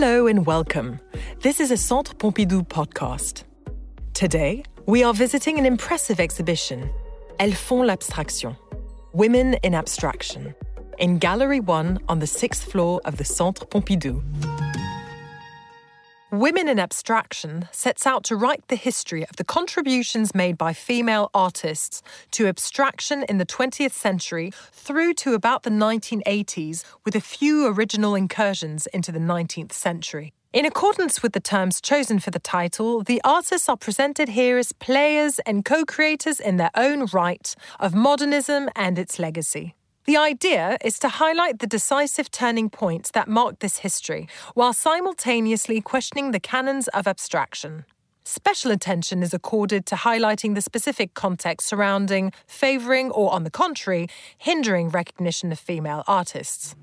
Hello and welcome. This is a Centre Pompidou podcast. Today, we are visiting an impressive exhibition, Elles font l'abstraction Women in Abstraction, in Gallery 1 on the sixth floor of the Centre Pompidou. Women in Abstraction sets out to write the history of the contributions made by female artists to abstraction in the 20th century through to about the 1980s, with a few original incursions into the 19th century. In accordance with the terms chosen for the title, the artists are presented here as players and co creators in their own right of modernism and its legacy. The idea is to highlight the decisive turning points that marked this history, while simultaneously questioning the canons of abstraction. Special attention is accorded to highlighting the specific context surrounding, favouring, or on the contrary, hindering recognition of female artists.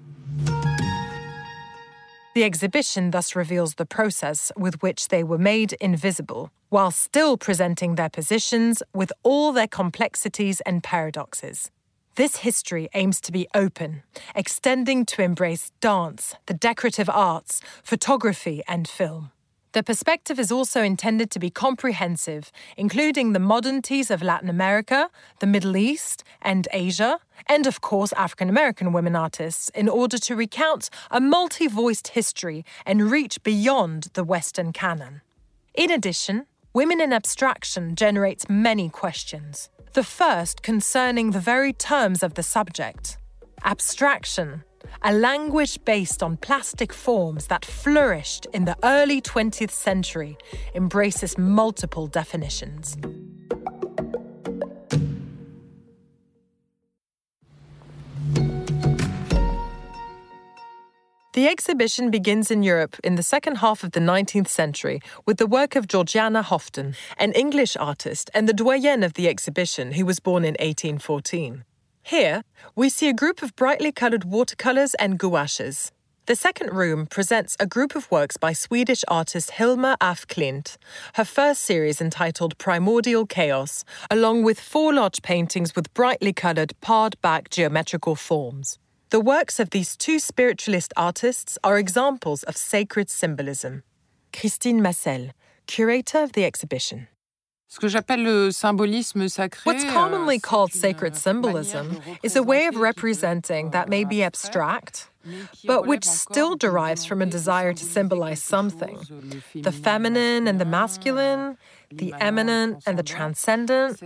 The exhibition thus reveals the process with which they were made invisible, while still presenting their positions with all their complexities and paradoxes. This history aims to be open, extending to embrace dance, the decorative arts, photography, and film. The perspective is also intended to be comprehensive, including the modernities of Latin America, the Middle East, and Asia, and of course African American women artists, in order to recount a multi voiced history and reach beyond the Western canon. In addition, Women in Abstraction generates many questions. The first concerning the very terms of the subject. Abstraction, a language based on plastic forms that flourished in the early 20th century, embraces multiple definitions. The exhibition begins in Europe in the second half of the 19th century with the work of Georgiana Houghton, an English artist and the doyenne of the exhibition who was born in 1814. Here, we see a group of brightly coloured watercolours and gouaches. The second room presents a group of works by Swedish artist Hilma af Klint, her first series entitled Primordial Chaos, along with four large paintings with brightly coloured, pared back geometrical forms. The works of these two spiritualist artists are examples of sacred symbolism. Christine Macel, curator of the exhibition. What's commonly called sacred symbolism is a way of representing that may be abstract, but which still derives from a desire to symbolize something the feminine and the masculine, the immanent and the transcendent.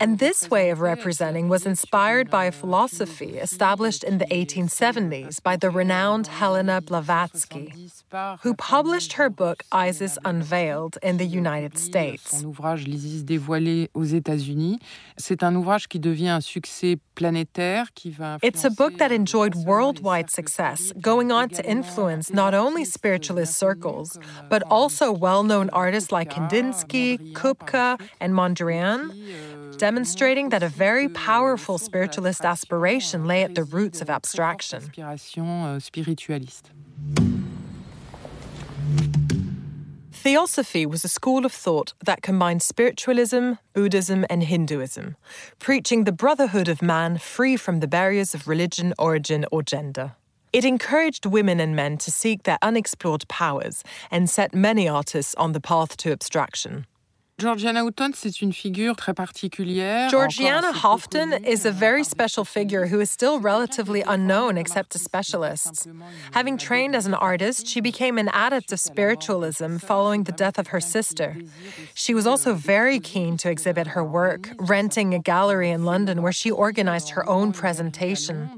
And this way of representing was inspired by a philosophy established in the 1870s by the renowned Helena Blavatsky, who published her book Isis Unveiled in the United States. It's a book that enjoyed worldwide success, going on to influence not only spiritualist circles, but also well known artists like Kandinsky, Kupka, and Mondrian, demonstrating that a very powerful spiritualist aspiration lay at the roots of abstraction. Theosophy was a school of thought that combined spiritualism, Buddhism, and Hinduism, preaching the brotherhood of man free from the barriers of religion, origin, or gender. It encouraged women and men to seek their unexplored powers and set many artists on the path to abstraction. Georgiana Houghton, c'est une figure très particulière. Georgiana Houghton is a very special figure who is still relatively unknown except to specialists. Having trained as an artist, she became an adept of spiritualism following the death of her sister. She was also very keen to exhibit her work, renting a gallery in London where she organized her own presentation.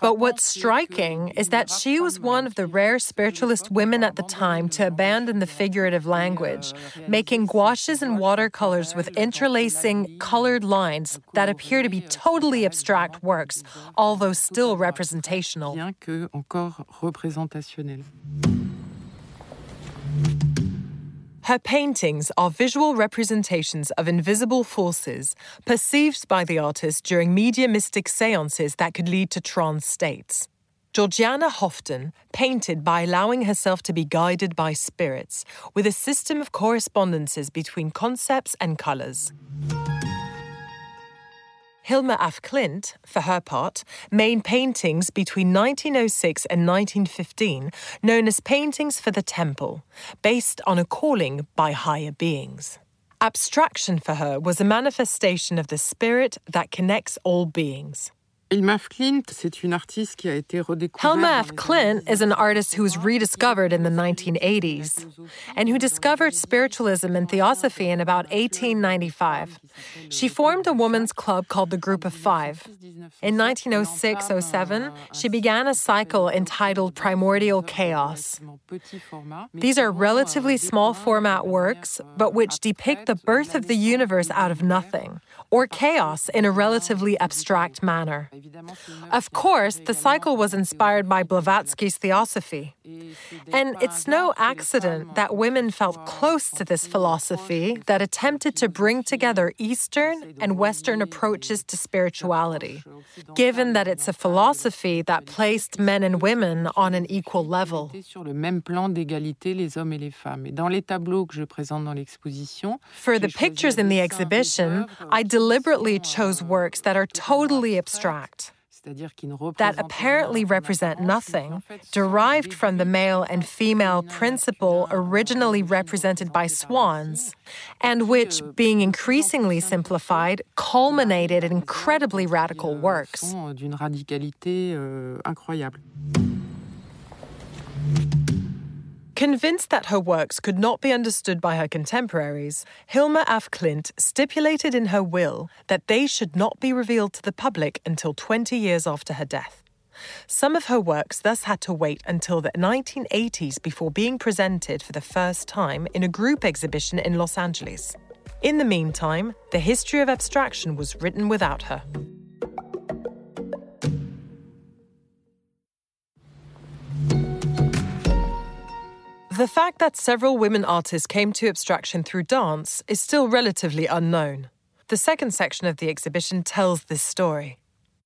But what's striking is that she was one of the rare spiritualist women at the time to abandon the figurative language, making gouaches and and watercolors with interlacing colored lines that appear to be totally abstract works, although still representational. Her paintings are visual representations of invisible forces perceived by the artist during mediumistic seances that could lead to trance states. Georgiana Houghton painted by allowing herself to be guided by spirits, with a system of correspondences between concepts and colours. Hilma af Klint, for her part, made paintings between 1906 and 1915 known as Paintings for the Temple, based on a calling by higher beings. Abstraction for her was a manifestation of the spirit that connects all beings. Hilma af Klint, c'est une artiste qui a été redécouverte. Hilma Klint is an artist who was rediscovered in the 1980s and who discovered spiritualism and theosophy in about 1895. She formed a women's club called the Group of Five. In 1906 07, she began a cycle entitled Primordial Chaos. These are relatively small format works, but which depict the birth of the universe out of nothing or chaos in a relatively abstract manner. Of course, the cycle was inspired by Blavatsky's theosophy. And it's no accident that women felt close to this philosophy that attempted to bring together Eastern and Western approaches to spirituality, given that it's a philosophy that placed men and women on an equal level. Sur le même plan d'égalité les hommes et les femmes. Et dans les tableaux que je présente dans l'exposition, For the pictures in the exhibition, I deliberately chose works that are totally abstract. That apparently represent nothing, derived from the male and female principle originally represented by swans, and which, being increasingly simplified, culminated in incredibly radical works. Convinced that her works could not be understood by her contemporaries, Hilma af Klint stipulated in her will that they should not be revealed to the public until 20 years after her death. Some of her works thus had to wait until the 1980s before being presented for the first time in a group exhibition in Los Angeles. In the meantime, the history of abstraction was written without her. The fact that several women artists came to abstraction through dance is still relatively unknown. The second section of the exhibition tells this story.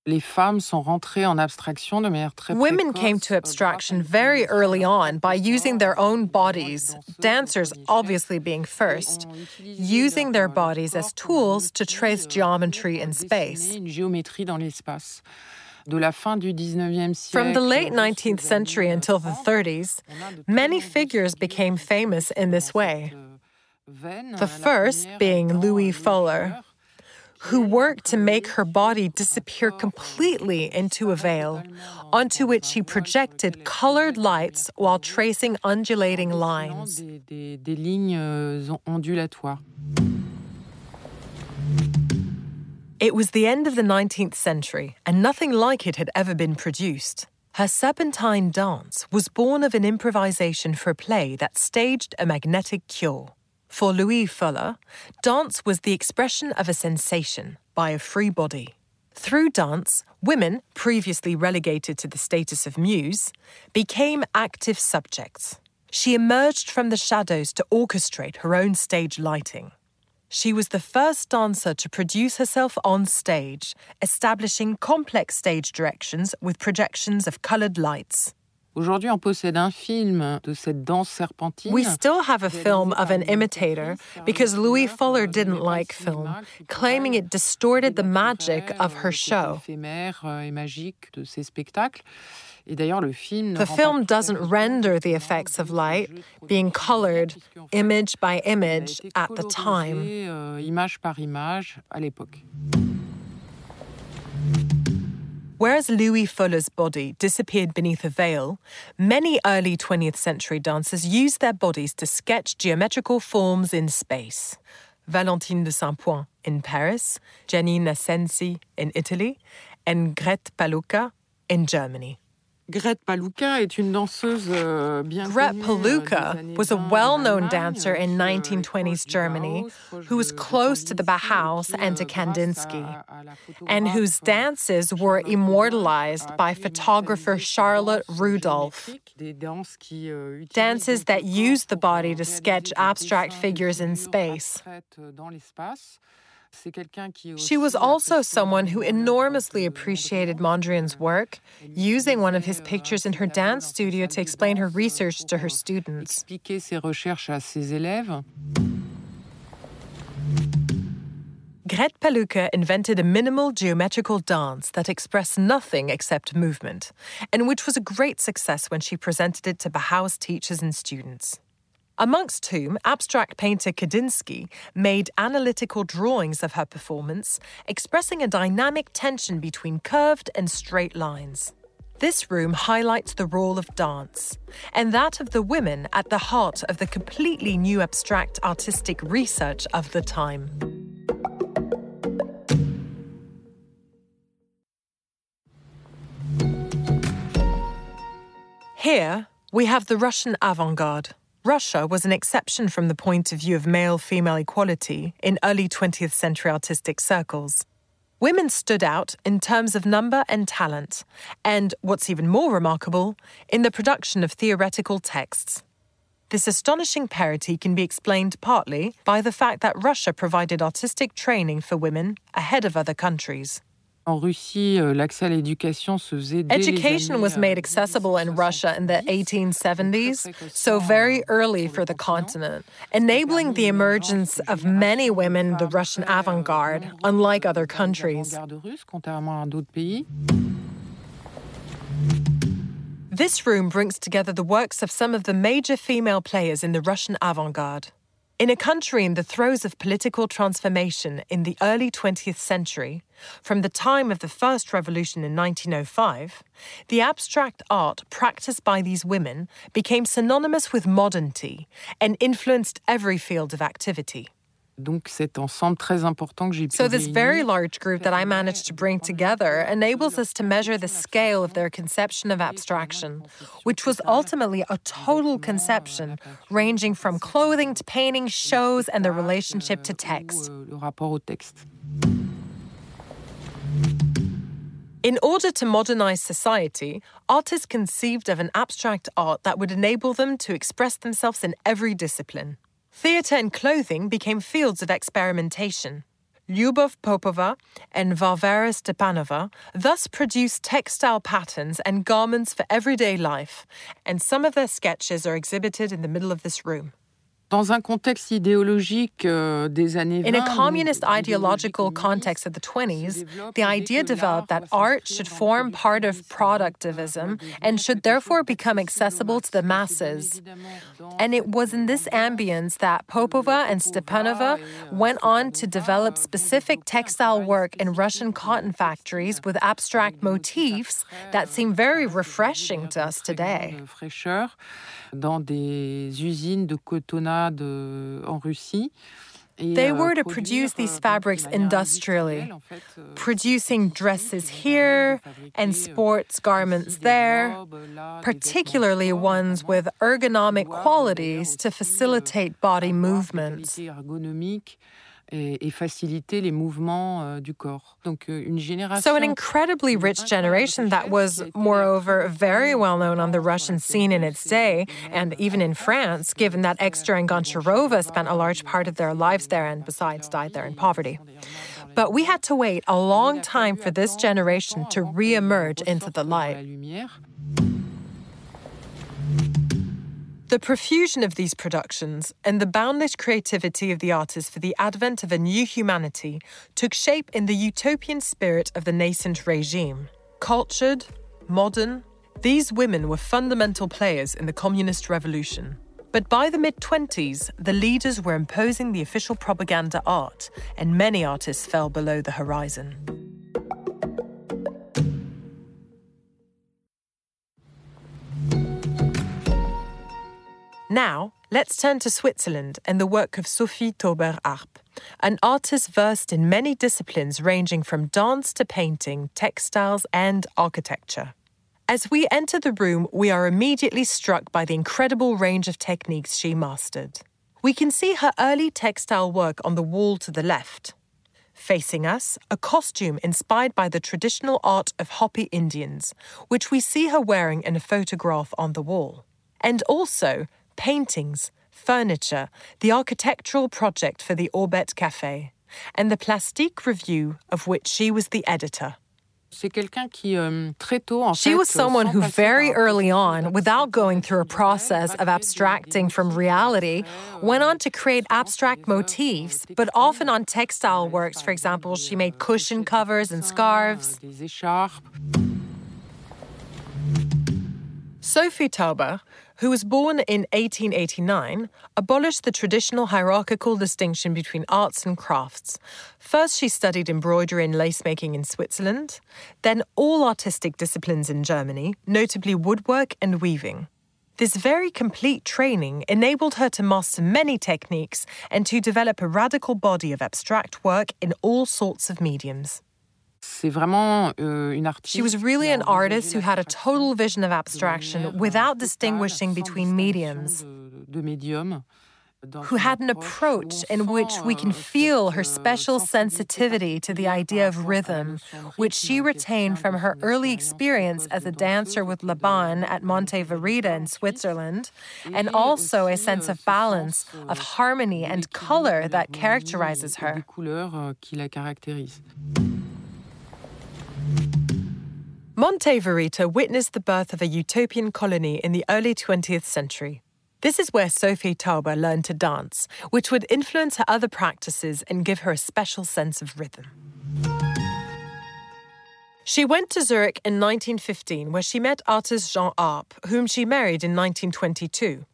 Les femmes sont rentrées en abstraction de manière très Women came to euh, abstraction very early on by using their own euh, bodies, dancers obviously being first, using their bodies as tools to trace geometry in space. Une géométrie dans l'espace. De la fin du 19e siècle. From the late 19th century until the 30s, on a de many figures became famous in this way. euh. The first being Loie Fuller, who worked to make her body disappear completely into a veil, onto which he projected colored lights while tracing undulating lines. It was the end of the 19th century, and nothing like it had ever been produced. Her Serpentine dance was born of an improvisation for a play that staged a magnetic cure. For Loie Fuller, dance was the expression of a sensation by a free body. Through dance, women, previously relegated to the status of muse, became active subjects. She emerged from the shadows to orchestrate her own stage lighting. She was the first dancer to produce herself on stage, establishing complex stage directions with projections of colored lights. Aujourd'hui, on possède un film de cette danse serpentine. We still have a film of an imitator because Loie Fuller didn't like film, claiming it distorted the magic of her show. éphémère euh, et magique de ces spectacles. Et d'ailleurs, le film The film doesn't render the effects of light being colored puisque, en fait, image by image at the time. euh, image par image à l'époque. Whereas Loie Fuller's body disappeared beneath a veil, many early 20th century dancers used their bodies to sketch geometrical forms in space. Valentine de Saint-Point in Paris, Giannina Censi in Italy, and Grete Palucca in Germany. Grete Palucca est une danseuse euh, bien Gret connue, euh, Palucca was a well-known dancer in qui, euh, est 1920s Germany who was close to the Bauhaus and to euh, Kandinsky, à- à la and whose dances were immortalized by photographer Charlotte Rudolph. géométriques, des danses qui, utilisent Dances that use the body to sketch abstract figures in space. Abstraites, euh, dans l'espace. C'est quelqu'un qui She was also someone who enormously appreciated Mondrian. Mondrian's work, using one of his pictures in her dance studio to explain her research to her students. Expliquer ses recherches à ses élèves. Gret Palucca invented a minimal geometrical dance that expressed nothing except movement, and which was a great success when she presented it to Bauhaus teachers and students. Amongst whom, abstract painter Kandinsky made analytical drawings of her performance, expressing a dynamic tension between curved and straight lines. This room highlights the role of dance, and that of the women at the heart of the completely new abstract artistic research of the time. Here, we have the Russian avant garde. Russia was an exception from the point of view of male female equality in early 20th century artistic circles. Women stood out in terms of number and talent, and what's even more remarkable, in the production of theoretical texts. This astonishing parity can be explained partly by the fact that Russia provided artistic training for women ahead of other countries. En Russie, euh, l'accès à l'éducation se faisait dès Education was made accessible in Russia in the 1870s, so very early for the continent, enabling the emergence of many women in the Russian avant garde, unlike other countries. This room brings together the works of some of the major female players in the Russian avant garde. In a country in the throes of political transformation in the early 20th century, from the time of the First Revolution in 1905, the abstract art practiced by these women became synonymous with modernity and influenced every field of activity. Donc cet ensemble très important que j'ai pu So this very large group that I managed to bring together enables us to measure the scale of their conception of abstraction, which was ultimately a total conception ranging from clothing to painting, shows and the relationship to euh, text. Euh, le rapport au texte. In order to modernize society, artists conceived of an abstract art that would enable them to express themselves in every discipline. Theatre and clothing became fields of experimentation. Lyubov Popova and Varvara Stepanova thus produced textile patterns and garments for everyday life, and some of their sketches are exhibited in the middle of this room. Dans un contexte idéologique euh, des années 20, In a communist ideological context of the 20s, the idea developed that art should form part of productivism and should therefore become accessible to the masses. And it was in this ambience that Popova and Stepanova went on to develop specific textile work in Russian cotton factories with abstract motifs that seem very refreshing to us today. Dans des usines de cotonnade euh, en Russie. They euh, were to produce these euh, fabrics industrially, industrielle, en fait, euh, producing dresses here and euh, sports garments there, robes, là, des particularly ones with ergonomic qualities to euh, facilitate body movements. Et, et faciliter les mouvements euh, du corps. Donc euh, une génération. So, an incredibly rich generation that was, moreover, very well known on the Russian scene in its day, and even in France, given that Exter and Goncharova spent a large part of their lives there and, besides, died there in poverty. But we had to wait a long time for this generation to re emerge into the light. The profusion of these productions and the boundless creativity of the artists for the advent of a new humanity took shape in the utopian spirit of the nascent regime. Cultured, modern, these women were fundamental players in the communist revolution. But by the mid 20s, the leaders were imposing the official propaganda art, and many artists fell below the horizon. Now, let's turn to Switzerland and the work of Sophie Taeuber Arp, an artist versed in many disciplines ranging from dance to painting, textiles, and architecture. As we enter the room, we are immediately struck by the incredible range of techniques she mastered. We can see her early textile work on the wall to the left. Facing us, a costume inspired by the traditional art of Hopi Indians, which we see her wearing in a photograph on the wall. And also, paintings, furniture, the architectural project for the Aubette Cafe, and the Plastique Review, of which she was the editor. Euh, she was someone who very early on, without going through a process of abstracting from reality, went on to create abstract motifs, but often on textile works. For example, she made cushion covers and scarves. Sophie Taeuber who was born in 1889, abolished the traditional hierarchical distinction between arts and crafts. First, she studied embroidery and lace making in Switzerland, then all artistic disciplines in Germany, notably woodwork and weaving. This very complete training enabled her to master many techniques and to develop a radical body of abstract work in all sorts of mediums. Euh, she was really an artist who had a total vision of abstraction without distinguishing between mediums. Who had an approach in which we can feel her special sensitivity to the idea of rhythm, which she retained from her early experience as a dancer with Laban at Monte Verita in Switzerland, and also a sense of balance, of harmony, and color that characterizes her. Monte Verita witnessed the birth of a utopian colony in the early 20th century. This is where Sophie Taeuber learned to dance, which would influence her other practices and give her a special sense of rhythm. She went to Zurich in 1915, where she met artist Jean Arp, whom she married in 1922.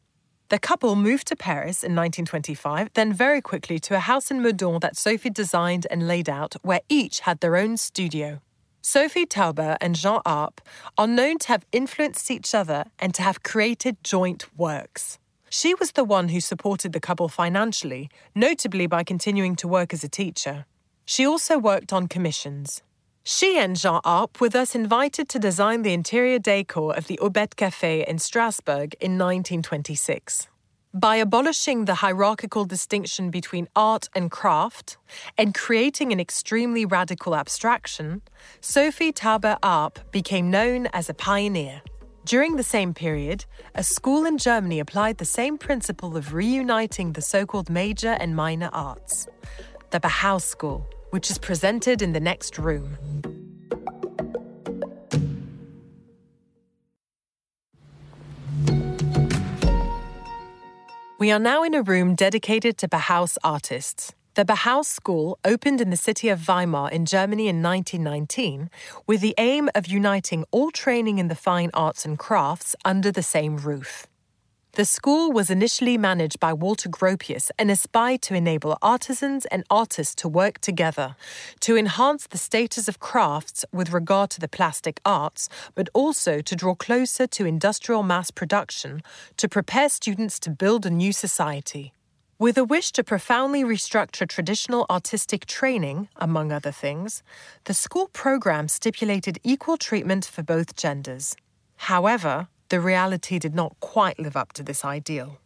The couple moved to Paris in 1925, then very quickly to a house in Meudon that Sophie designed and laid out, where each had their own studio. Sophie Taeuber and Jean Arp are known to have influenced each other and to have created joint works. She was the one who supported the couple financially, notably by continuing to work as a teacher. She also worked on commissions. She and Jean Arp were thus invited to design the interior decor of the Aubette Café in Strasbourg in 1926 by abolishing the hierarchical distinction between art and craft and creating an extremely radical abstraction, Sophie Taeuber Arp became known as a pioneer. During the same period, a school in Germany applied the same principle of reuniting the so called major and minor arts, the Bauhaus School, which is presented in the next room. We are now in a room dedicated to Bauhaus artists. The Bauhaus School opened in the city of Weimar in Germany in 1919 with the aim of uniting all training in the fine arts and crafts under the same roof. The school was initially managed by Walter Gropius and aspired to enable artisans and artists to work together, to enhance the status of crafts with regard to the plastic arts, but also to draw closer to industrial mass production, to prepare students to build a new society. With a wish to profoundly restructure traditional artistic training, among other things, the school program stipulated equal treatment for both genders. However, the reality did not quite live up to this ideal.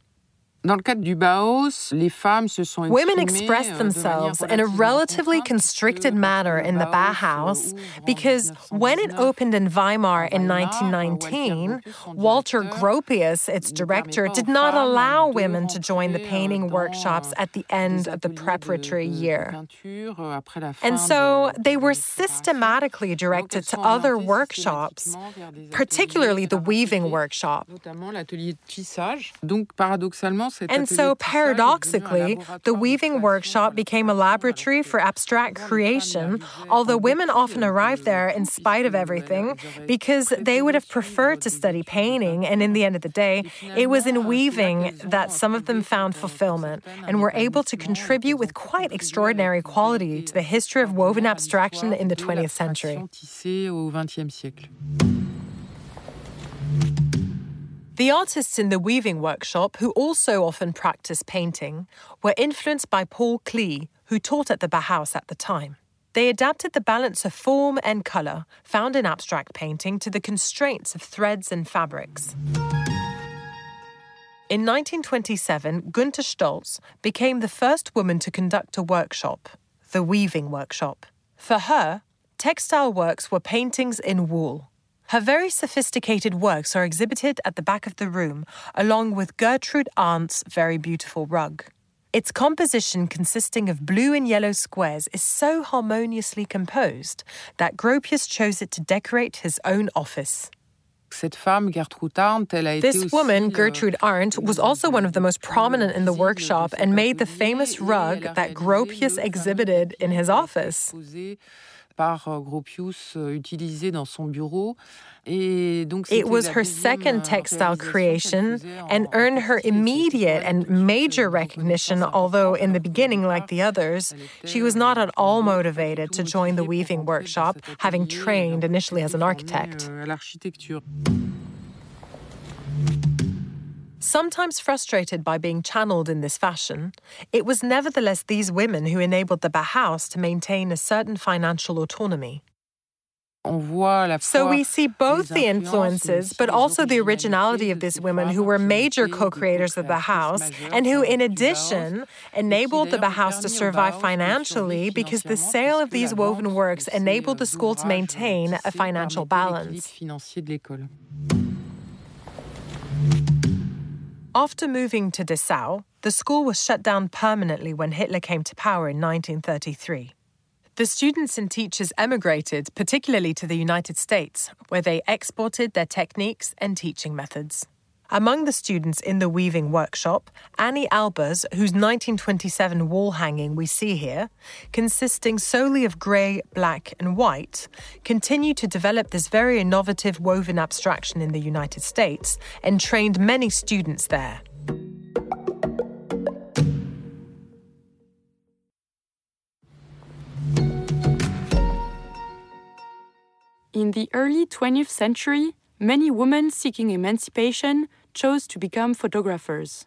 Dans le cadre du Bauhaus, les femmes se sont Women expressed euh, themselves in a relatively constricted manner in the Bauhaus because when it opened in Weimar in 1919, Walter Gropius, its director, did not allow women to join the painting workshops at the end of the preparatory year. Euh, and so they were systematically directed to other workshops, particularly the weaving workshop. Donc paradoxalement, and so, paradoxically, the weaving workshop became a laboratory for abstract creation, although women often arrived there in spite of everything because they would have preferred to study painting. And in the end of the day, it was in weaving that some of them found fulfillment and were able to contribute with quite extraordinary quality to the history of woven abstraction in the 20th century. The artists in the weaving workshop, who also often practiced painting, were influenced by Paul Klee, who taught at the Bauhaus at the time. They adapted the balance of form and colour found in abstract painting to the constraints of threads and fabrics. In 1927, Gunta Stölzl became the first woman to conduct a workshop, the Weaving Workshop. For her, textile works were paintings in wool. Her very sophisticated works are exhibited at the back of the room, along with Gertrude Arndt's very beautiful rug. Its composition, consisting of blue and yellow squares, is so harmoniously composed that Gropius chose it to decorate his own office. This woman, Gertrude Arndt, was also one of the most prominent in the workshop and made the famous rug that Gropius exhibited in his office par euh, Gropius euh, utilisé dans son bureau. Et donc it was her second euh, textile creation and earned her immediate and major recognition, although in the beginning, like the others, she was not at all motivated to join the weaving workshop, having trained initially as an architect. Sometimes frustrated by being channeled in this fashion, it was nevertheless these women who enabled the Bauhaus to maintain a certain financial autonomy. So we see both the influences, but also the originality of these women who were major co-creators of the house and who, in addition, enabled the Bauhaus to survive financially because the sale of these woven works enabled the school to maintain a financial balance. After moving to Dessau, the school was shut down permanently when Hitler came to power in 1933. The students and teachers emigrated, particularly to the United States, where they exported their techniques and teaching methods. Among the students in the weaving workshop, Anni Albers, whose 1927 wall hanging we see here, consisting solely of grey, black, and white, continued to develop this very innovative woven abstraction in the United States and trained many students there. In the early 20th century, many women seeking emancipation chose to become photographers.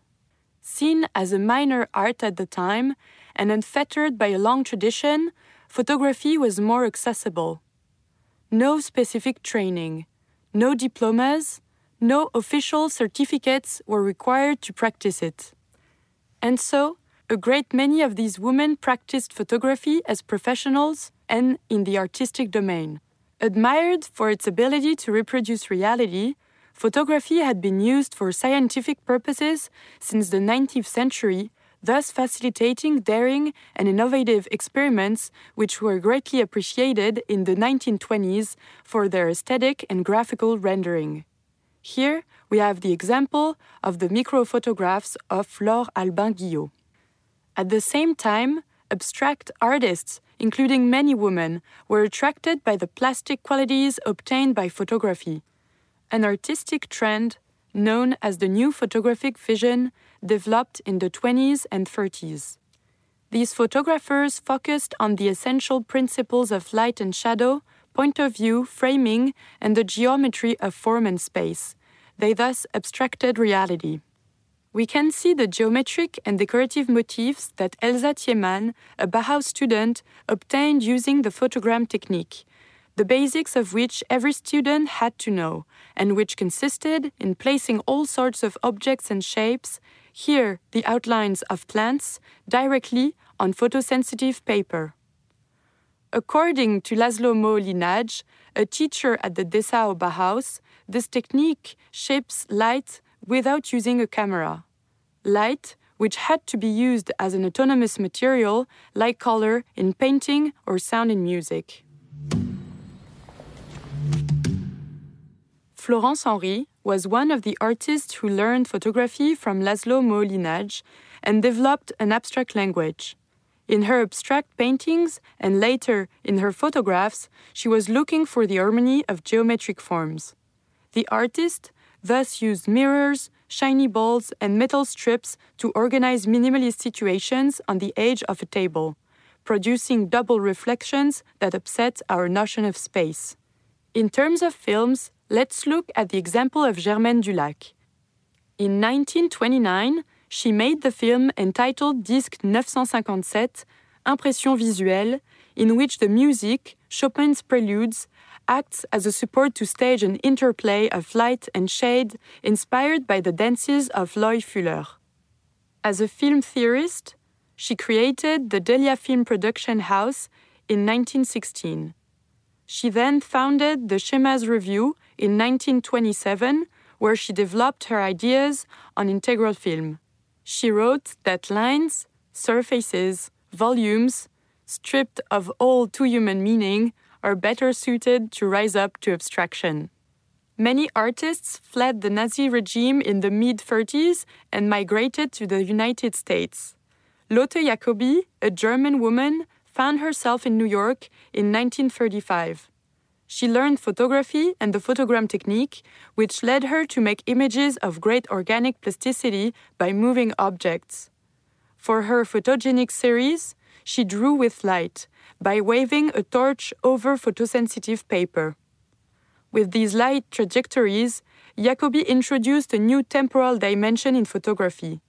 Seen as a minor art at the time and unfettered by a long tradition, photography was more accessible. No specific training, no diplomas, no official certificates were required to practice it. And so, a great many of these women practiced photography as professionals and in the artistic domain. Admired for its ability to reproduce reality, photography had been used for scientific purposes since the 19th century, thus facilitating daring and innovative experiments which were greatly appreciated in the 1920s for their aesthetic and graphical rendering. Here we have the example of the microphotographs of Laure Albin Guillot. At the same time, abstract artists, including many women, were attracted by the plastic qualities obtained by photography an artistic trend known as the New Photographic Vision developed in the 20s and 30s. These photographers focused on the essential principles of light and shadow, point of view, framing, and the geometry of form and space. They thus abstracted reality. We can see the geometric and decorative motifs that Elsa Thiemann, a Bauhaus student, obtained using the photogram technique, the basics of which every student had to know, and which consisted in placing all sorts of objects and shapes, here the outlines of plants, directly on photosensitive paper. According to Laszlo Moholy-Nagy, a teacher at the Dessau Bauhaus, this technique shapes light without using a camera. Light, which had to be used as an autonomous material, like color in painting or sound in music. Florence Henri was one of the artists who learned photography from Laszlo Moholy-Nagy and developed an abstract language. In her abstract paintings and later in her photographs, she was looking for the harmony of geometric forms. The artist thus used mirrors, shiny balls, and metal strips to organize minimalist situations on the edge of a table, producing double reflections that upset our notion of space. In terms of films, Let's look at the example of Germaine Dulac. In 1929, she made the film entitled Disc 957, Impression visuelle, in which the music, Chopin's Preludes, acts as a support to stage an interplay of light and shade inspired by the dances of Loie Fuller. As a film theorist, she created the Delia Film Production House in 1916. She then founded the Schemas Review in 1927, where she developed her ideas on integral film. She wrote that lines, surfaces, volumes, stripped of all too human meaning, are better suited to rise up to abstraction. Many artists fled the Nazi regime in the mid 30s and migrated to the United States. Lotte Jacobi, a German woman, found herself in New York in 1935. She learned photography and the photogram technique, which led her to make images of great organic plasticity by moving objects. For her photogenic series, she drew with light by waving a torch over photosensitive paper. With these light trajectories, Jacobi introduced a new temporal dimension in photography.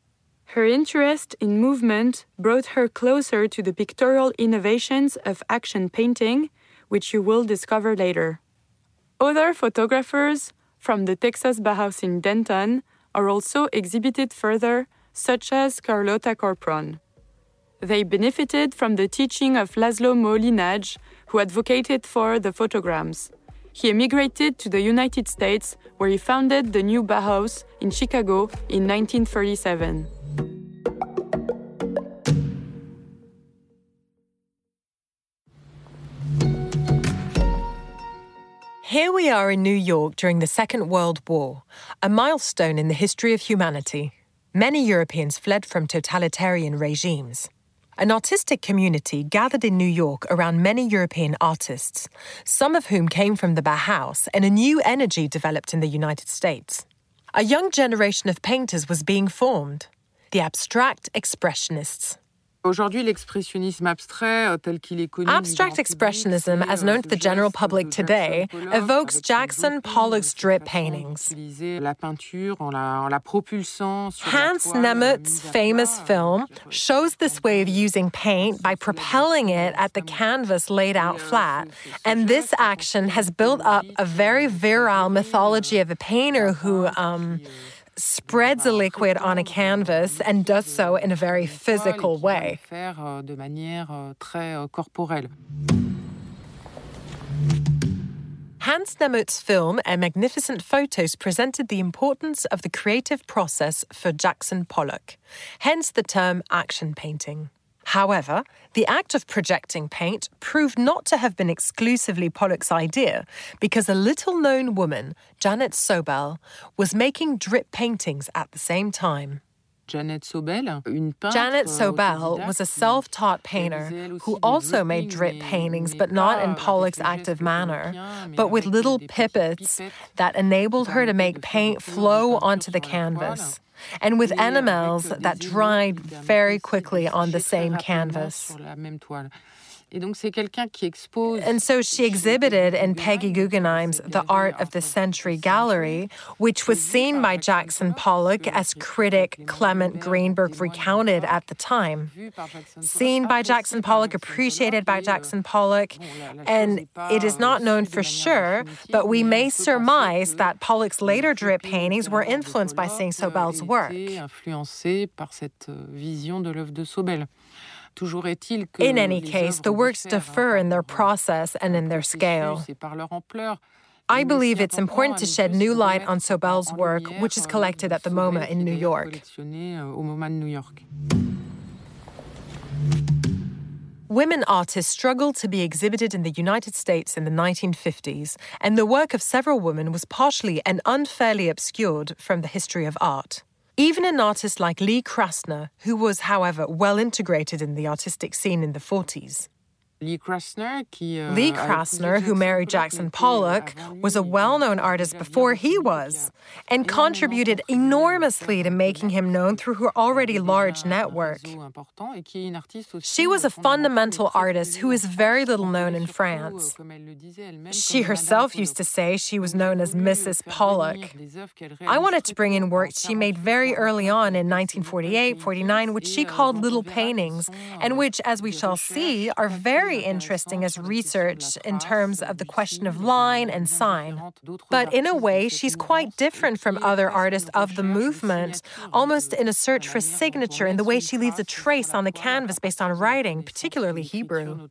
Her interest in movement brought her closer to the pictorial innovations of action painting which you will discover later. Other photographers from the Texas Bauhaus in Denton are also exhibited further, such as Carlotta Corpron. They benefited from the teaching of Laszlo Moholy-Nagy, who advocated for the photograms. He emigrated to the United States, where he founded the new Bauhaus in Chicago in 1937. Here we are in New York during the Second World War, a milestone in the history of humanity. Many Europeans fled from totalitarian regimes. An artistic community gathered in New York around many European artists, some of whom came from the Bauhaus, and a new energy developed in the United States. A young generation of painters was being formed the abstract expressionists. Aujourd'hui, l'expressionnisme abstrait, euh, tel qu'il est connu. Abstract expressionism, as known to the general public today, evokes Jackson Pollock's drip paintings. Hans Namuth's famous film shows this way of using paint by propelling it at the canvas laid out euh, flat. And this action has built up a very virile mythology of a painter who, um, spreads a liquid on a canvas and does so in a very physical way. Euh, euh, euh, Hans Namuth's film and magnificent photos presented the importance of the creative process for Jackson Pollock, hence the term action painting. However, the act of projecting paint proved not to have been exclusively Pollock's idea because a little known woman, Janet Sobel, was making drip paintings at the same time. Janet Sobel, Janet Sobel was a self taught painter who also made drip paintings, but not in Pollock's active manner, but with little pipettes that enabled her to make paint flow onto the canvas and with enamels that dried very quickly on the same canvas. And so she exhibited in Peggy Guggenheim's The Art of the Century Gallery, which was seen by Jackson Pollock as critic Clement Greenberg recounted at the time. Seen by Jackson Pollock, appreciated by Jackson Pollock, and it is not known for sure, but we may surmise that Pollock's later drip paintings were influenced by seeing Sobel's work. In any case, the works differ in their process and in their scale. I believe it's important to shed new light on Sobel's work, which is collected at the MoMA in New York. Women artists struggled to be exhibited in the United States in the 1950s, and the work of several women was partially and unfairly obscured from the history of art. Even an artist like Lee Krasner, who was, however, well integrated in the artistic scene in the 40s, Lee Krasner, uh, Krasner, who married Jackson Pollock, was a well known artist before he was and contributed enormously to making him known through her already large network. She was a fundamental artist who is very little known in France. She herself used to say she was known as Mrs. Pollock. I wanted to bring in works she made very early on in 1948 49, which she called little paintings, and which, as we shall see, are very very interesting as research in terms of the question of line and sign. But in a way, she's quite different from other artists of the movement, almost in a search for signature in the way she leaves a trace on the canvas based on writing, particularly Hebrew.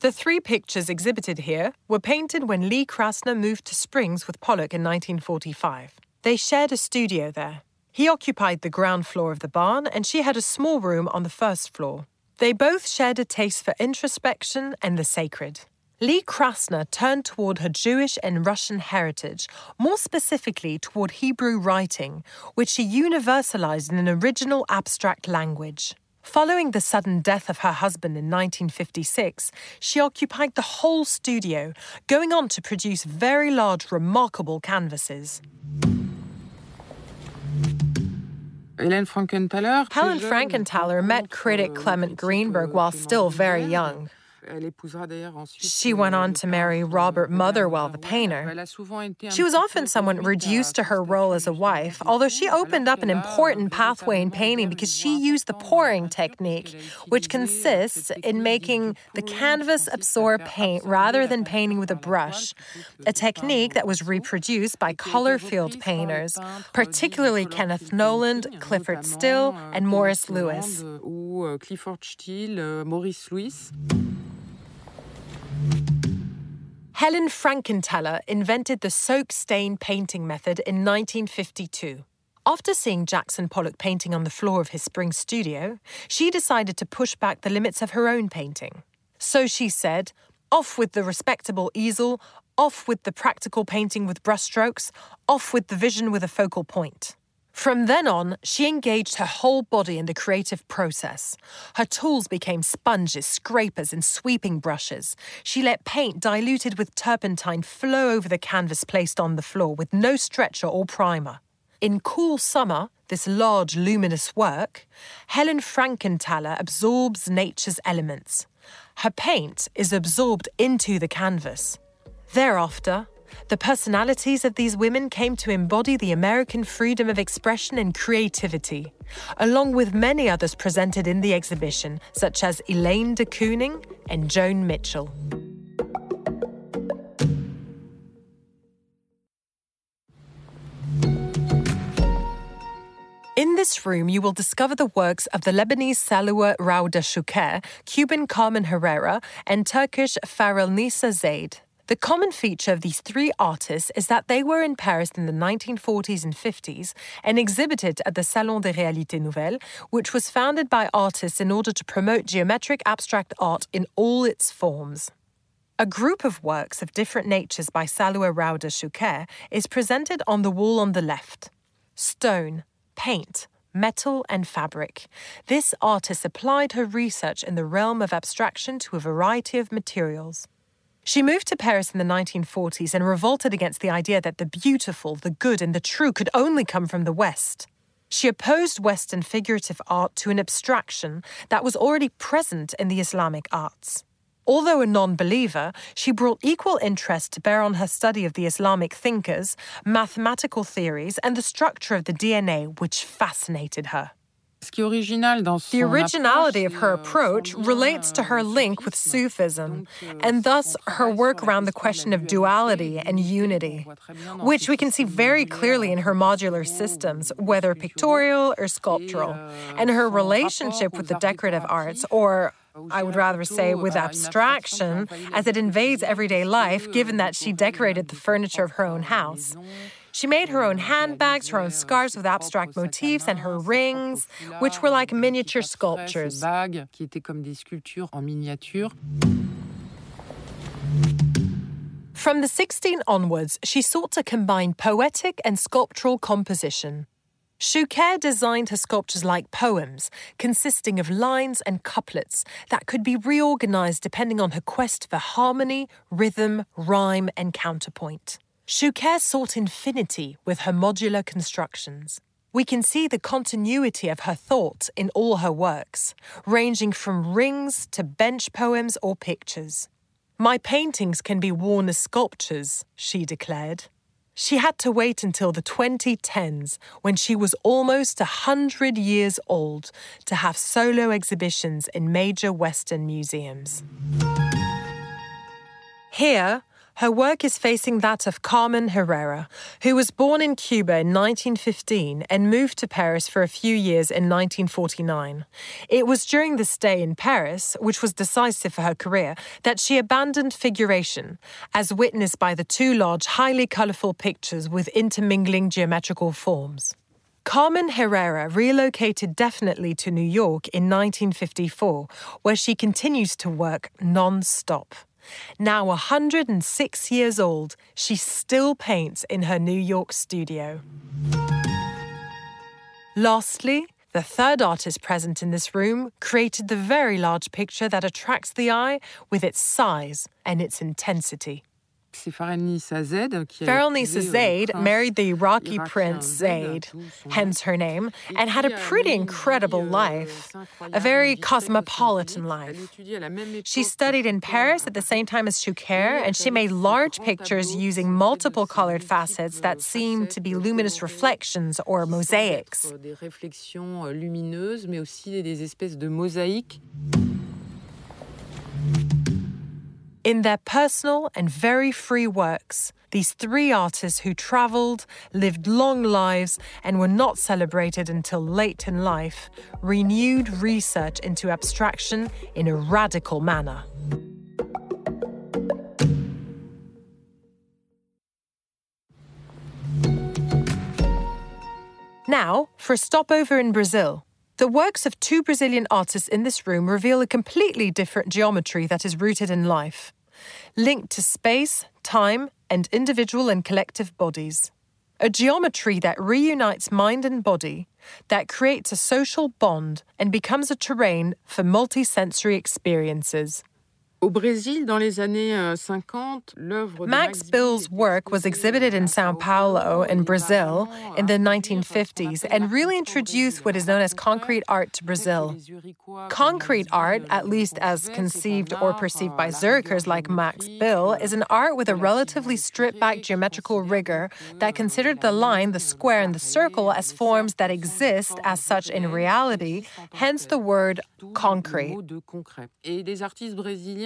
The three pictures exhibited here were painted when Lee Krasner moved to Springs with Pollock in 1945. They shared a studio there. He occupied the ground floor of the barn, and she had a small room on the first floor. They both shared a taste for introspection and the sacred. Lee Krasner turned toward her Jewish and Russian heritage, more specifically toward Hebrew writing, which she universalized in an original abstract language. Following the sudden death of her husband in 1956, she occupied the whole studio, going on to produce very large, remarkable canvases. Helen Frankenthaler, met critic Clement Greenberg while still very young. She went on to marry Robert Motherwell, the painter. She was often somewhat reduced to her role as a wife, although she opened up an important pathway in painting because she used the pouring technique, which consists in making the canvas absorb paint rather than painting with a brush, a technique that was reproduced by color field painters, particularly Kenneth Noland, Clyfford Still, and Morris Louis. Clyfford Still, Morris Louis. Helen Frankenthaler invented the soak stain painting method in 1952. After seeing Jackson Pollock painting on the floor of his spring studio, she decided to push back the limits of her own painting. So she said, off with the respectable easel, off with the practical painting with brushstrokes, off with the vision with a focal point. From then on, she engaged her whole body in the creative process. Her tools became sponges, scrapers, and sweeping brushes. She let paint diluted with turpentine flow over the canvas placed on the floor with no stretcher or primer. In Cool Summer, this large luminous work, Helen Frankenthaler absorbs nature's elements. Her paint is absorbed into the canvas. Thereafter, the personalities of these women came to embody the American freedom of expression and creativity, along with many others presented in the exhibition, such as Elaine de Kooning and Joan Mitchell. In this room, you will discover the works of the Lebanese Salwa Rawda Choucair, Cuban Carmen Herrera, and Turkish Fahrelnissa Zeid. The common feature of these three artists is that they were in Paris in the 1940s and 50s and exhibited at the Salon des Réalités Nouvelles, which was founded by artists in order to promote geometric abstract art in all its forms. A group of works of different natures by Saloua Rawda Choucair is presented on the wall on the left. Stone, paint, metal, and fabric. This artist applied her research in the realm of abstraction to a variety of materials. She moved to Paris in the 1940s and revolted against the idea that the beautiful, the good, and the true could only come from the West. She opposed Western figurative art to an abstraction that was already present in the Islamic arts. Although a non believer, she brought equal interest to bear on her study of the Islamic thinkers, mathematical theories, and the structure of the DNA, which fascinated her. The originality of her euh, approach relates to her link with Sufism, euh, and thus her work around the question of duality and unity, which we can see very clearly in her modular systems, whether pictorial or sculptural, euh, and her relationship with the decorative arts, or I would rather say with abstraction, as it invades everyday life, given that she decorated the furniture of her own house. She made her own handbags, her own scarves with abstract motifs, and her rings, which were like miniature sculptures. From the 16 onwards, she sought to combine poetic and sculptural composition. Choucair designed her sculptures like poems, consisting of lines and couplets that could be reorganized depending on her quest for harmony, rhythm, rhyme, and counterpoint. Choucair sought infinity with her modular constructions. We can see the continuity of her thought in all her works, ranging from rings to bench poems or pictures. My paintings can be worn as sculptures, she declared. She had to wait until the 2010s, when she was almost a hundred years old, to have solo exhibitions in major Western museums. Here, her work is facing that of Carmen Herrera, who was born in Cuba in 1915 and moved to Paris for a few years in 1949. It was during the stay in Paris, which was decisive for her career, that she abandoned figuration, as witnessed by the two large, highly colourful pictures with intermingling geometrical forms. Carmen Herrera relocated definitely to New York in 1954, where she continues to work non stop. Now 106 years old, she still paints in her New York studio. Lastly, the third artist present in this room created the very large picture that attracts the eye with its size and its intensity. Fahrelnissa Zeid qui a Fahrelnissa euh, married the Iraqi prince Zaid, Zaid, d'où son nom. hence her name, and had a pretty incredible euh, life, assez incroyable, a very une vie très cosmopolitan life. étudiait à la même époque She studied in Paris at the same time as Choucair, and she made large pictures using multiple colored facets that seemed to be luminous reflections or mosaics. In their personal and very free works, these three artists who traveled, lived long lives, and were not celebrated until late in life renewed research into abstraction in a radical manner. Now, for a stopover in Brazil. The works of two Brazilian artists in this room reveal a completely different geometry that is rooted in life, linked to space, time, and individual and collective bodies. A geometry that reunites mind and body, that creates a social bond and becomes a terrain for multisensory experiences. Max Bill's work was exhibited in Sao Paulo in Brazil in the 1950s and really introduced what is known as concrete art to Brazil. Concrete art, at least as conceived or perceived by Zurichers like Max Bill, is an art with a relatively stripped back geometrical rigor that considered the line, the square, and the circle as forms that exist as such in reality, hence the word concrete.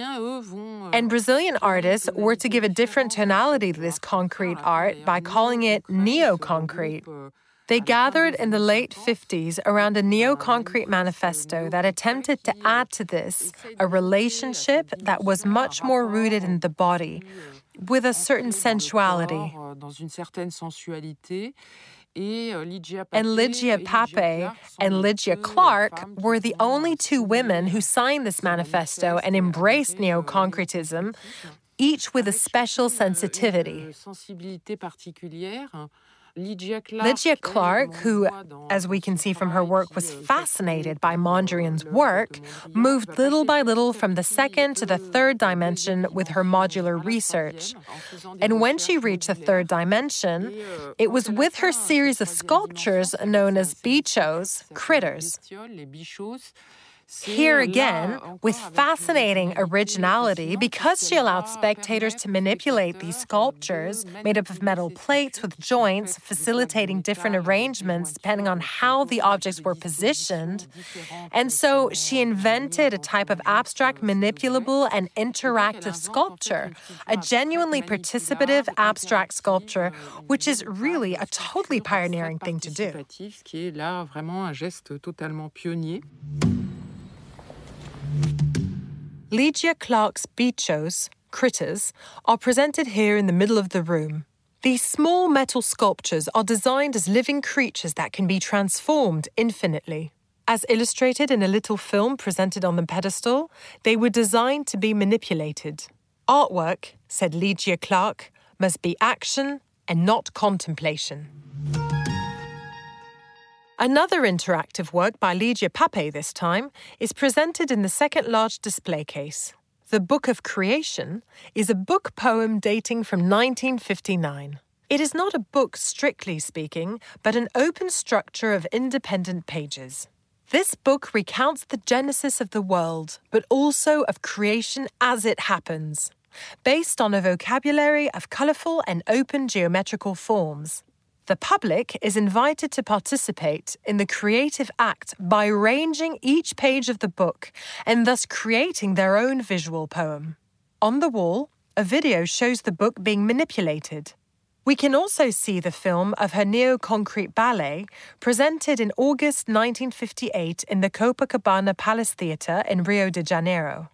Et les artistes brésiliens, eux, vont. euh, And Brazilian artists were to give a different tonality to this concrete art by calling it neo concrete. They gathered in the late 50s around a neo concrete manifesto that attempted to add to this a relationship that was much more rooted in the body, with a certain sensuality. Euh, Dans une certaine sensualité. Et euh, Lygia Pape And Lygia Pape and Lygia Clark were the euh, only two women who signed this manifesto and embraced neo concretism, each with a special sensitivity. Une sensibilité particulière. Lygia Clark, Lygia elle, Clark, comme on who, as we can see from her work, was fascinated by Mondrian's work, moved little by little from the second to the third dimension with her modular research. troisième, en faisant des And when she reached the third dimension, euh, it was with her series of sculptures known as bichos, critters. Les bestioles, les bichos. C'est, Here again, with fascinating originality, because she allowed spectators to manipulate these sculptures made up of metal plates with joints, sont faites de facilitating different arrangements depending on how the objects were positioned. And so she invented a type of abstract, manipulable, and Et donc, elle interactive invente, en fait, sculpture, a genuinely participative abstract sculpture, which is really a totally pioneering thing to do. Lygia Clark's bichos, critters, are presented here in the middle of the room. These small metal sculptures are designed as living creatures that can be transformed infinitely. As illustrated in a little film presented on the pedestal, they were designed to be manipulated. Artwork, said Lygia Clark, must be action and not contemplation. Another interactive work by Lygia Pape this time is presented in the second large display case. The Book of Creation is a book poem dating from 1959. It is not a book, strictly speaking, but an open structure of independent pages. This book recounts the genesis of the world, but also of creation as it happens, based on a vocabulary of colourful and open geometrical forms. The public is invited to participate in the creative act by arranging each page of the book and thus creating their own visual poem. On the wall, a video shows the book being manipulated. We can also see the film of her neo concrete ballet presented in August 1958 in the Copacabana Palace Theatre in Rio de Janeiro.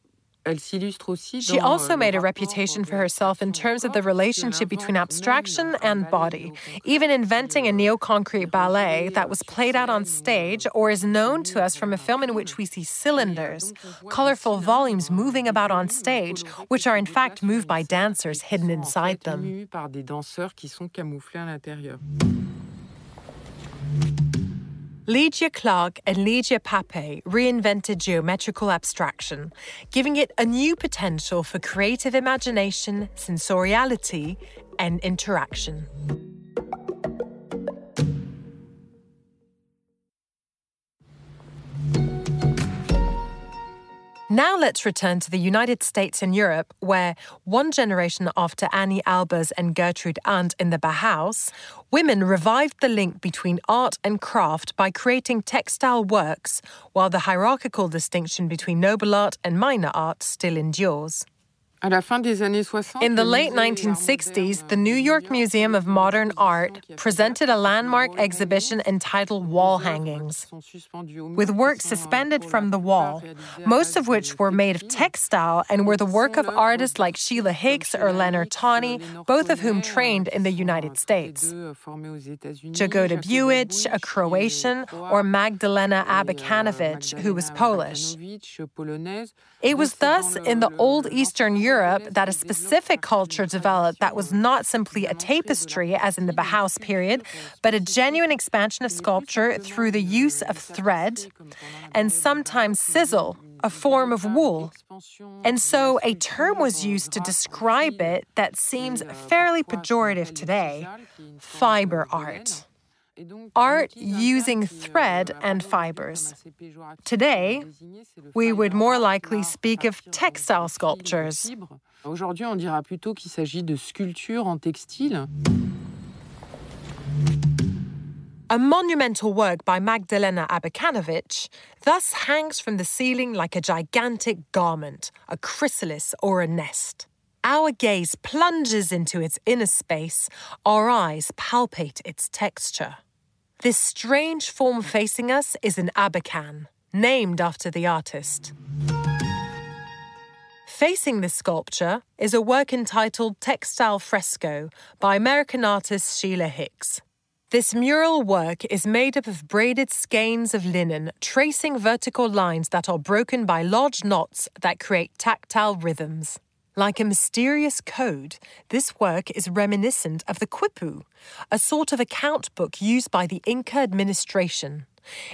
She also made a reputation for herself in terms of the relationship between abstraction and body, even inventing a neo-concrete ballet that was played out on stage or is known to us from a film in which we see cylinders, colorful volumes moving about on stage, which are in fact moved by dancers hidden inside them. Lygia Clark and Lygia Pape reinvented geometrical abstraction, giving it a new potential for creative imagination, sensoriality, and interaction. Now let's return to the United States and Europe, where one generation after Anni Albers and Gertrude Arndt in the Bauhaus, women revived the link between art and craft by creating textile works, while the hierarchical distinction between noble art and minor art still endures. In the late 1960s, the New York Museum of Modern Art presented a landmark exhibition entitled Wall Hangings, with works suspended from the wall, most of which were made of textile and were the work of artists like Sheila Hicks or Lenore Tawney, both of whom trained in the United States. Jagoda Buic, a Croatian, or Magdalena Abakanowicz, who was Polish. It was thus in the old Eastern Europe Europe that a specific culture developed that was not simply a tapestry, as in the Bauhaus period, but a genuine expansion of sculpture through the use of thread and sometimes sisal, a form of wool. And so a term was used to describe it that seems fairly pejorative today fiber art art using thread and fibers. Today, we would more likely speak of textile sculptures. Aujourd'hui, on dira plutôt qu'il s'agit de sculptures en textile. A monumental work by Magdalena Abakanowicz thus hangs from the ceiling like a gigantic garment, a chrysalis, or a nest. Our gaze plunges into its inner space, our eyes palpate its texture. This strange form facing us is an abakan, named after the artist. Facing this sculpture is a work entitled Textile Fresco by American artist Sheila Hicks. This mural work is made up of braided skeins of linen, tracing vertical lines that are broken by large knots that create tactile rhythms. Like a mysterious code, this work is reminiscent of the quipu, a sort of account book used by the Inca administration,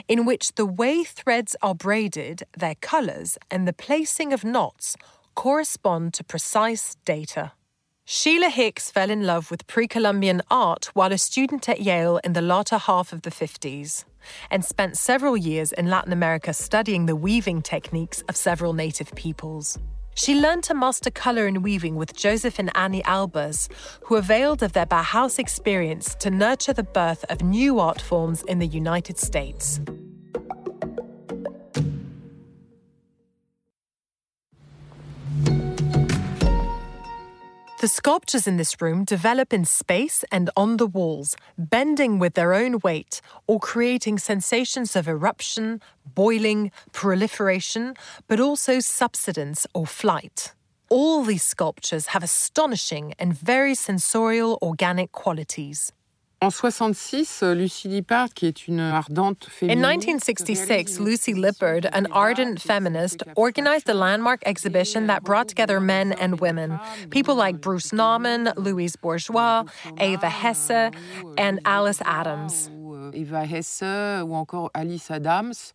in which the way threads are braided, their colors, and the placing of knots correspond to precise data. Sheila Hicks fell in love with pre Columbian art while a student at Yale in the latter half of the 50s and spent several years in Latin America studying the weaving techniques of several native peoples. She learned to master color and weaving with Joseph and Anni Albers, who availed of their Bauhaus experience to nurture the birth of new art forms in the United States. The sculptures in this room develop in space and on the walls, bending with their own weight or creating sensations of eruption, boiling, proliferation, but also subsidence or flight. All these sculptures have astonishing and very sensorial organic qualities. En 66, euh, Lucy Lippard, qui est une ardente féministe. In 1966, Lucy Lippard, an ardent feminist, organized a landmark exhibition that brought together men and women. People like Bruce Nauman, Louise Bourgeois, Eva Hesse, euh, and Alice Adams. Euh, Eva Hesse ou encore Alice Adams.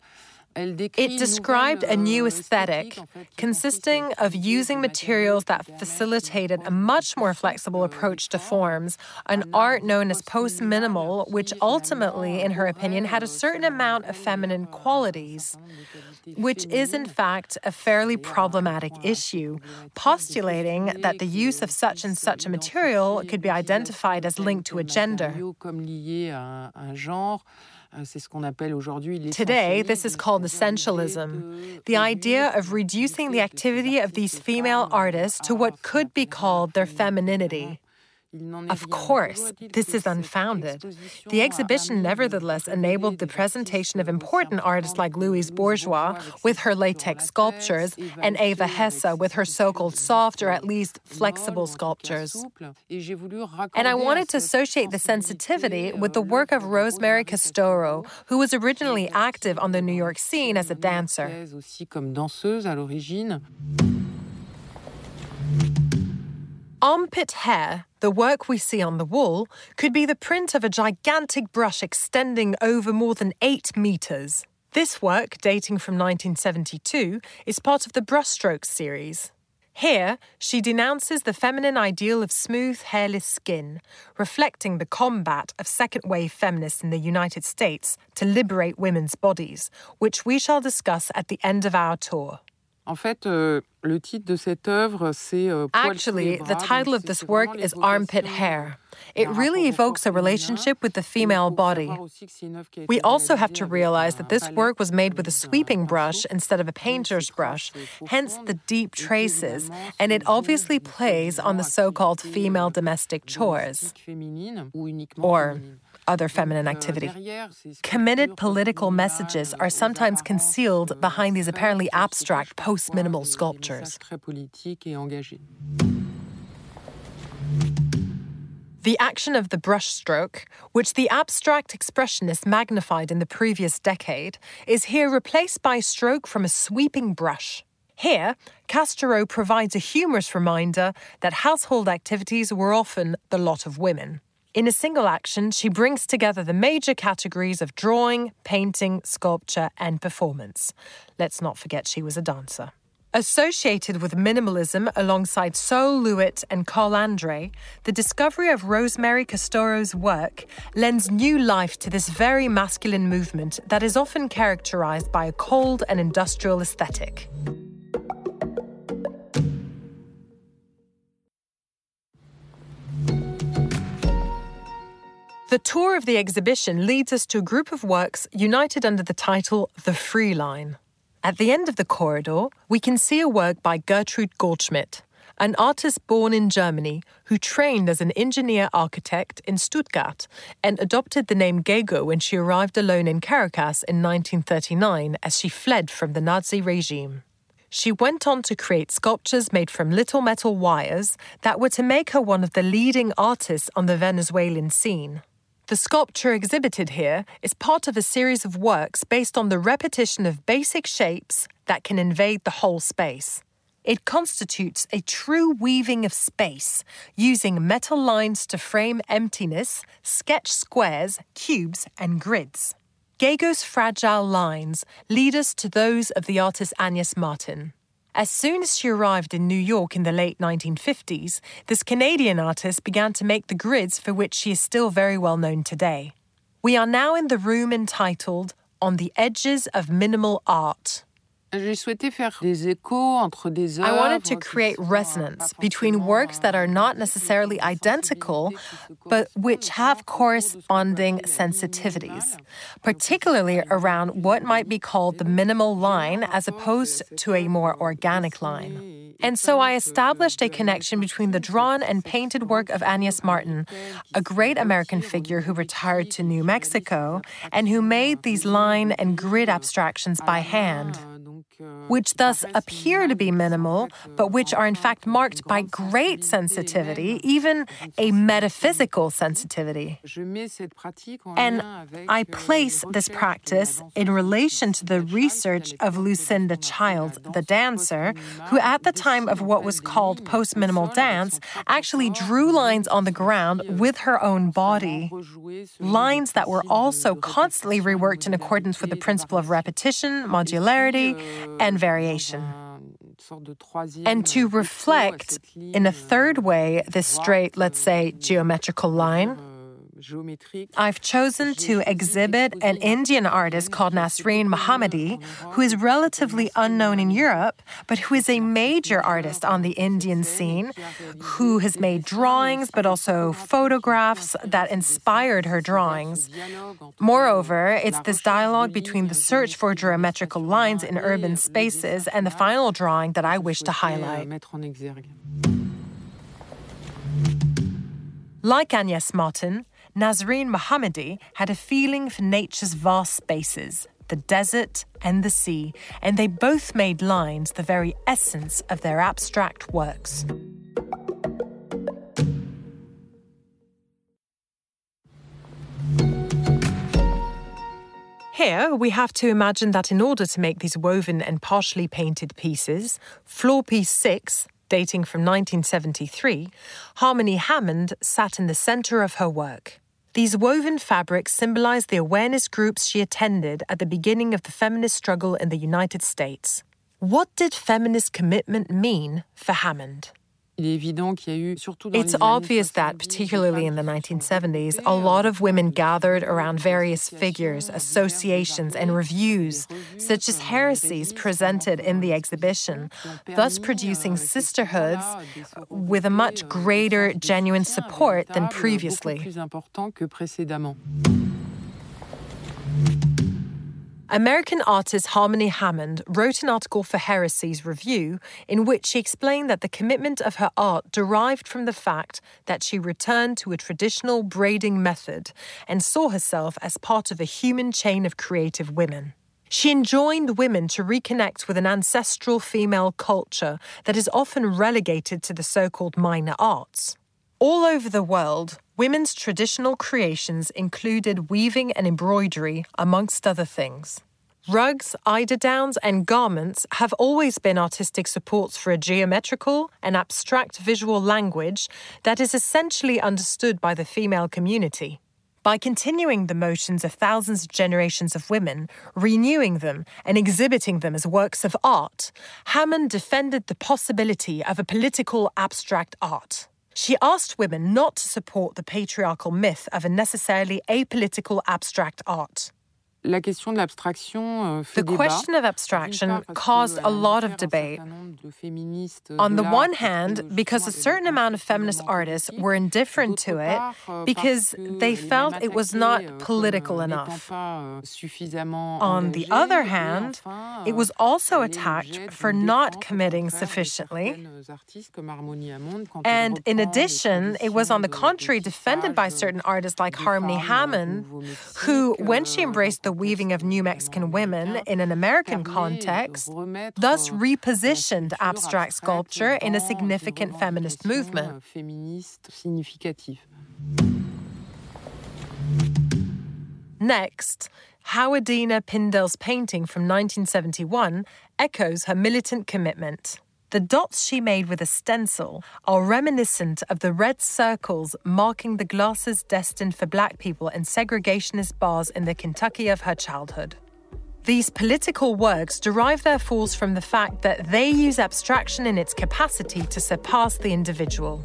It described a new aesthetic consisting of using materials that facilitated a much more flexible approach to forms, an art known as post minimal, which ultimately, in her opinion, had a certain amount of feminine qualities, which is in fact a fairly problematic issue, postulating that the use of such and such a material could be identified as linked to a gender. Today, this is called essentialism, the idea of reducing the activity of these female artists to what could be called their femininity. Of course, this is unfounded. The exhibition nevertheless enabled the presentation of important artists like Louise Bourgeois with her latex sculptures and Eva Hesse with her so called soft or at least flexible sculptures. And I wanted to associate the sensitivity with the work of Rosemary Castoro, who was originally active on the New York scene as a dancer. Armpit hair, the work we see on the wall, could be the print of a gigantic brush extending over more than eight meters. This work, dating from 1972, is part of the Brushstrokes series. Here, she denounces the feminine ideal of smooth, hairless skin, reflecting the combat of second wave feminists in the United States to liberate women's bodies, which we shall discuss at the end of our tour. En fait, euh, le titre de cette œuvre, c'est euh, Actually, the title of this work is Armpit Hair. It really evokes a relationship with the female body. We also have to realize that this work was made with a sweeping brush instead of a painter's brush, hence the deep traces, and it obviously plays on the so called female domestic chores. Or other feminine activity. Committed political messages are sometimes concealed behind these apparently abstract post minimal sculptures. The action of the brushstroke, which the abstract expressionist magnified in the previous decade, is here replaced by a stroke from a sweeping brush. Here, Castoro provides a humorous reminder that household activities were often the lot of women. In a single action, she brings together the major categories of drawing, painting, sculpture, and performance. Let's not forget she was a dancer. Associated with minimalism alongside Sol LeWitt and Carl Andre, the discovery of Rosemary Castoro's work lends new life to this very masculine movement that is often characterized by a cold and industrial aesthetic. The tour of the exhibition leads us to a group of works united under the title The Free Line. At the end of the corridor, we can see a work by Gertrude Goldschmidt, an artist born in Germany who trained as an engineer architect in Stuttgart and adopted the name Gego when she arrived alone in Caracas in 1939 as she fled from the Nazi regime. She went on to create sculptures made from little metal wires that were to make her one of the leading artists on the Venezuelan scene. The sculpture exhibited here is part of a series of works based on the repetition of basic shapes that can invade the whole space. It constitutes a true weaving of space, using metal lines to frame emptiness, sketch squares, cubes, and grids. Gego's fragile lines lead us to those of the artist Agnes Martin. As soon as she arrived in New York in the late 1950s, this Canadian artist began to make the grids for which she is still very well known today. We are now in the room entitled On the Edges of Minimal Art. I wanted to create resonance between works that are not necessarily identical, but which have corresponding sensitivities, particularly around what might be called the minimal line as opposed to a more organic line. And so I established a connection between the drawn and painted work of Agnes Martin, a great American figure who retired to New Mexico and who made these line and grid abstractions by hand which thus appear to be minimal, but which are in fact marked by great sensitivity, even a metaphysical sensitivity. And I place this practice in relation to the research of Lucinda Childs, the dancer, who at the time of what was called post minimal dance actually drew lines on the ground with her own body. Lines that were also constantly reworked in accordance with the principle of repetition, modularity, and variation. And to reflect in a third way this straight, let's say, geometrical line I've chosen to exhibit an Indian artist called Nasreen Mohamedi, who is relatively unknown in Europe, but who is a major artist on the Indian scene, who has made drawings but also photographs that inspired her drawings. Moreover, it's this dialogue between the search for geometrical lines in urban spaces and the final drawing that I wish to highlight. Like Agnes Martin, Nasreen Mohamedi had a feeling for nature's vast spaces, the desert and the sea, and they both made lines the very essence of their abstract works. Here, we have to imagine that in order to make these woven and partially painted pieces, floor piece 6, dating from 1973, Harmony Hammond sat in the center of her work. These woven fabrics symbolize the awareness groups she attended at the beginning of the feminist struggle in the United States. What did feminist commitment mean for Hammond? It's obvious that, particularly in the 1970s, a lot of women gathered around various figures, associations, and reviews, such as heresies presented in the exhibition, thus producing sisterhoods with a much greater genuine support than previously. American artist Harmony Hammond wrote an article for Heresies Review in which she explained that the commitment of her art derived from the fact that she returned to a traditional braiding method and saw herself as part of a human chain of creative women. She enjoined women to reconnect with an ancestral female culture that is often relegated to the so called minor arts. All over the world, women's traditional creations included weaving and embroidery, amongst other things. Rugs, eiderdowns, and garments have always been artistic supports for a geometrical and abstract visual language that is essentially understood by the female community. By continuing the motions of thousands of generations of women, renewing them, and exhibiting them as works of art, Hammond defended the possibility of a political abstract art. She asked women not to support the patriarchal myth of a necessarily apolitical abstract art. La question de l'abstraction euh, The question of abstraction caused a lot of debate. On the one hand, because a certain amount of feminist artists were indifferent to it euh, because they felt it was not euh, political enough. On the other hand, it was also attacked for not committing sufficiently. And in addition, it was on the contrary defended by certain artists like Harmony Hammond, who, when she embraced the weaving of new Mexican women in an American context, thus repositioned abstract sculpture in a significant feminist movement. Next, Howardena Pindell's painting from 1971 echoes her militant commitment. The dots she made with a stencil are reminiscent of the red circles marking the glasses destined for black people in segregationist bars in the Kentucky of her childhood. These political works derive their force from the fact that they use abstraction in its capacity to surpass the individual.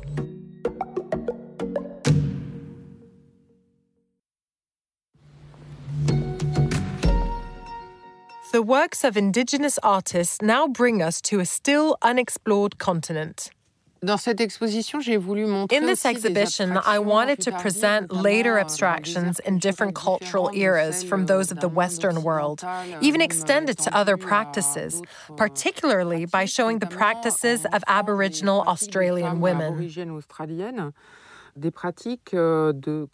The works of indigenous artists now bring us to a still unexplored continent. In this exhibition, I wanted to present later abstractions in different cultural eras from those of the Western world, even extended to other practices, particularly by showing the practices of Aboriginal Australian women. Euh,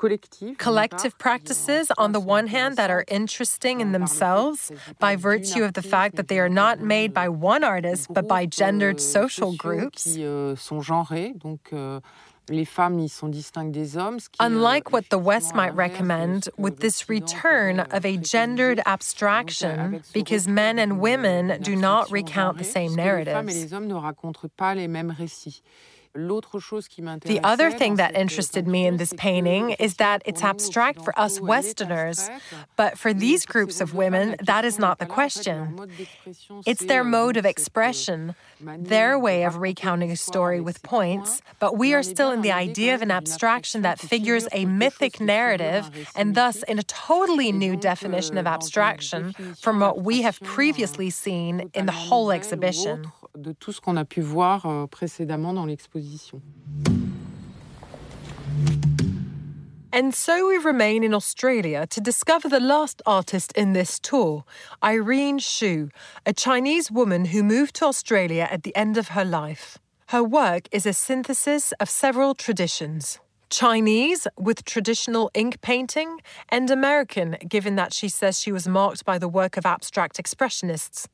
Collective practices, on the one hand, that are interesting in themselves by virtue of the fact that they are not made by one artist but by gendered euh, social groups. Euh, Unlike what the West might recommend, with this return of a gendered abstraction, because men and women do not recount the same narratives. The other thing that interested me in this painting is that it's abstract for us Westerners, but for these groups of women, that is not the question. It's their mode of expression, their way of recounting a story with points, but we are still in the idea of an abstraction that figures a mythic narrative and thus in a totally new definition of abstraction from what we have previously seen in the whole exhibition. De tout ce qu'on a pu voir euh, précédemment dans l'exposition. And so we remain in Australia to discover the last artist in this tour, Irene Chou, a Chinese woman who moved to Australia at the end of her life. Her work is a synthesis of several traditions Chinese with traditional ink painting, and American, given that she says she was marked by the work of abstract expressionists.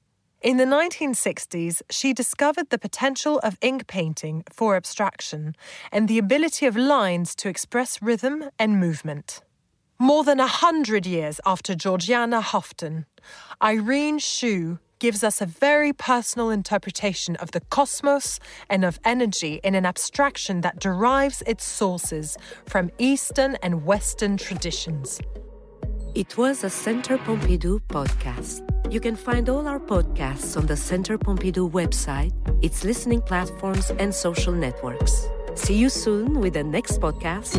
In the 1960s, she discovered the potential of ink painting for abstraction and the ability of lines to express rhythm and movement. More than a hundred years after Georgiana Houghton, Irene Chou gives us a very personal interpretation of the cosmos and of energy in an abstraction that derives its sources from Eastern and Western traditions. It was a Centre Pompidou podcast. You can find all our podcasts on the Centre Pompidou website, its listening platforms, and social networks. See you soon with the next podcast.